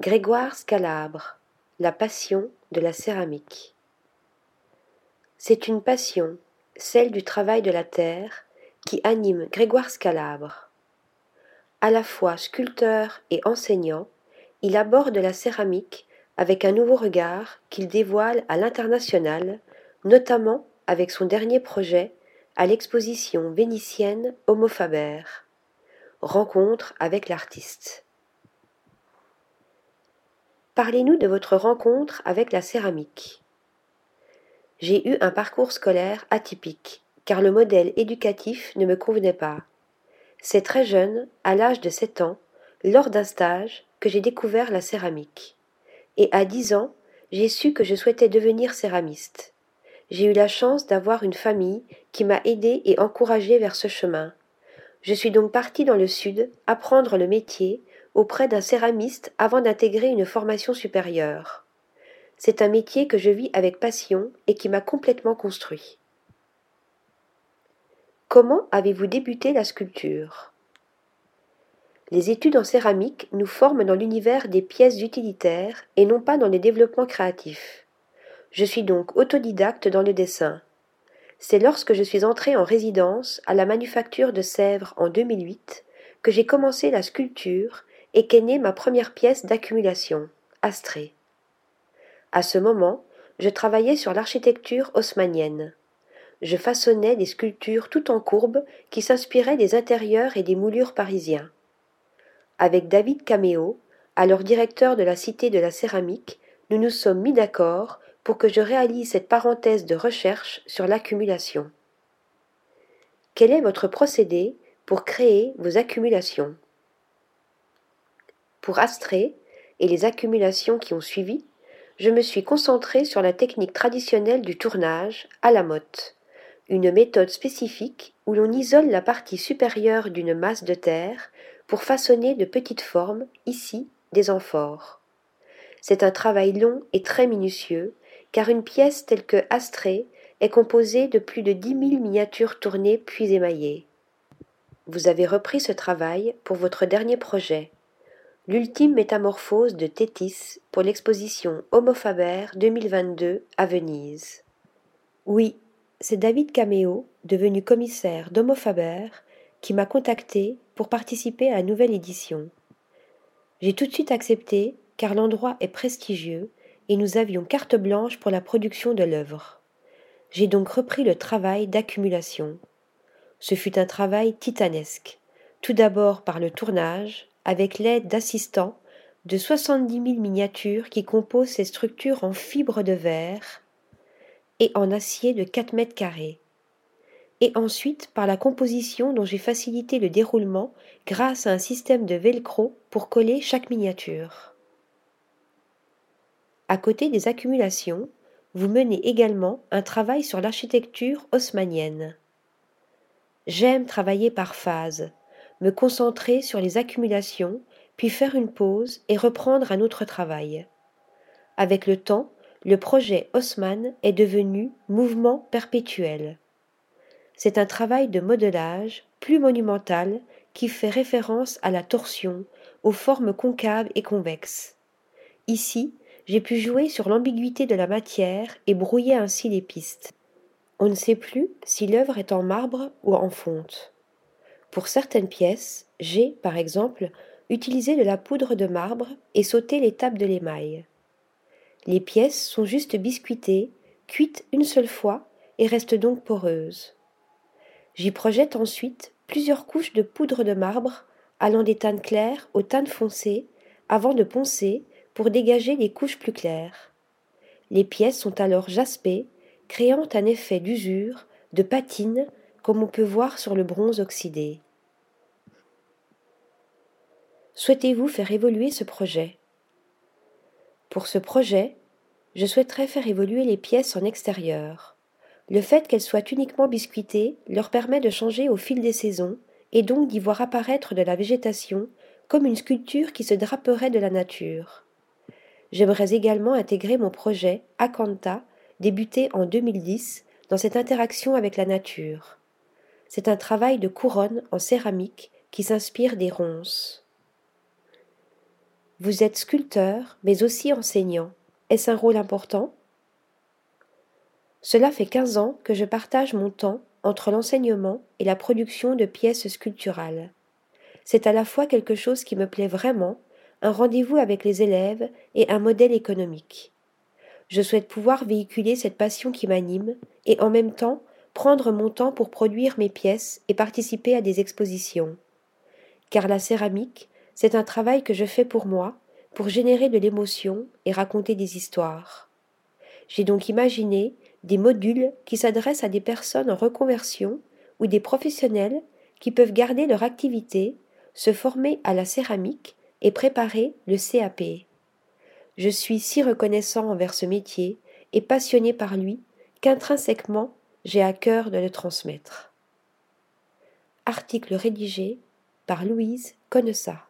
Grégoire Scalabre, La passion de la céramique. C'est une passion, celle du travail de la terre, qui anime Grégoire Scalabre. À la fois sculpteur et enseignant, il aborde la céramique avec un nouveau regard qu'il dévoile à l'international, notamment avec son dernier projet à l'exposition vénitienne Homo Faber. Rencontre avec l'artiste. Parlez-nous de votre rencontre avec la céramique. J'ai eu un parcours scolaire atypique, car le modèle éducatif ne me convenait pas. C'est très jeune, à l'âge de sept ans, lors d'un stage, que j'ai découvert la céramique. Et à dix ans, j'ai su que je souhaitais devenir céramiste. J'ai eu la chance d'avoir une famille qui m'a aidé et encouragé vers ce chemin. Je suis donc partie dans le sud apprendre le métier auprès d'un céramiste avant d'intégrer une formation supérieure. C'est un métier que je vis avec passion et qui m'a complètement construit. Comment avez-vous débuté la sculpture? Les études en céramique nous forment dans l'univers des pièces utilitaires et non pas dans les développements créatifs. Je suis donc autodidacte dans le dessin. C'est lorsque je suis entrée en résidence à la manufacture de Sèvres en 2008 que j'ai commencé la sculpture et qu'est née ma première pièce d'accumulation, Astrée. À ce moment, je travaillais sur l'architecture haussmannienne. Je façonnais des sculptures tout en courbe qui s'inspiraient des intérieurs et des moulures parisiens. Avec David Caméo, alors directeur de la Cité de la Céramique, nous nous sommes mis d'accord pour que je réalise cette parenthèse de recherche sur l'accumulation. Quel est votre procédé pour créer vos accumulations? Pour Astrée et les accumulations qui ont suivi, je me suis concentré sur la technique traditionnelle du tournage à la motte, une méthode spécifique où l'on isole la partie supérieure d'une masse de terre pour façonner de petites formes, ici des amphores. C'est un travail long et très minutieux, car une pièce telle que Astrée est composée de plus de dix mille miniatures tournées puis émaillées. Vous avez repris ce travail pour votre dernier projet, L'ultime métamorphose de Tétis pour l'exposition Homo Faber 2022 à Venise. Oui, c'est David Caméo, devenu commissaire d'Homo Faber, qui m'a contacté pour participer à la nouvelle édition. J'ai tout de suite accepté car l'endroit est prestigieux et nous avions carte blanche pour la production de l'œuvre. J'ai donc repris le travail d'accumulation. Ce fut un travail titanesque, tout d'abord par le tournage, avec l'aide d'assistants, de soixante-dix mille miniatures qui composent ces structures en fibres de verre et en acier de quatre mètres carrés. Et ensuite par la composition dont j'ai facilité le déroulement grâce à un système de velcro pour coller chaque miniature. À côté des accumulations, vous menez également un travail sur l'architecture haussmannienne. J'aime travailler par phase, me concentrer sur les accumulations, puis faire une pause et reprendre un autre travail. Avec le temps, le projet Haussmann est devenu mouvement perpétuel. C'est un travail de modelage plus monumental qui fait référence à la torsion, aux formes concaves et convexes. Ici, j'ai pu jouer sur l'ambiguïté de la matière et brouiller ainsi les pistes. On ne sait plus si l'œuvre est en marbre ou en fonte. Pour certaines pièces, j'ai, par exemple, utilisé de la poudre de marbre et sauté l'étape de l'émail. Les pièces sont juste biscuitées, cuites une seule fois et restent donc poreuses. J'y projette ensuite plusieurs couches de poudre de marbre allant des teintes claires aux teintes foncées avant de poncer pour dégager les couches plus claires. Les pièces sont alors jaspées, créant un effet d'usure, de patine comme on peut voir sur le bronze oxydé. Souhaitez-vous faire évoluer ce projet? Pour ce projet, je souhaiterais faire évoluer les pièces en extérieur. Le fait qu'elles soient uniquement biscuitées leur permet de changer au fil des saisons et donc d'y voir apparaître de la végétation comme une sculpture qui se draperait de la nature. J'aimerais également intégrer mon projet Acanta, débuté en 2010, dans cette interaction avec la nature. C'est un travail de couronne en céramique qui s'inspire des ronces. Vous êtes sculpteur, mais aussi enseignant. Est-ce un rôle important? Cela fait quinze ans que je partage mon temps entre l'enseignement et la production de pièces sculpturales. C'est à la fois quelque chose qui me plaît vraiment, un rendez-vous avec les élèves et un modèle économique. Je souhaite pouvoir véhiculer cette passion qui m'anime et en même temps prendre mon temps pour produire mes pièces et participer à des expositions. Car la céramique, c'est un travail que je fais pour moi, pour générer de l'émotion et raconter des histoires. J'ai donc imaginé des modules qui s'adressent à des personnes en reconversion ou des professionnels qui peuvent garder leur activité, se former à la céramique et préparer le CAP. Je suis si reconnaissant envers ce métier et passionné par lui qu'intrinsèquement j'ai à cœur de le transmettre. Article rédigé par Louise Connessat.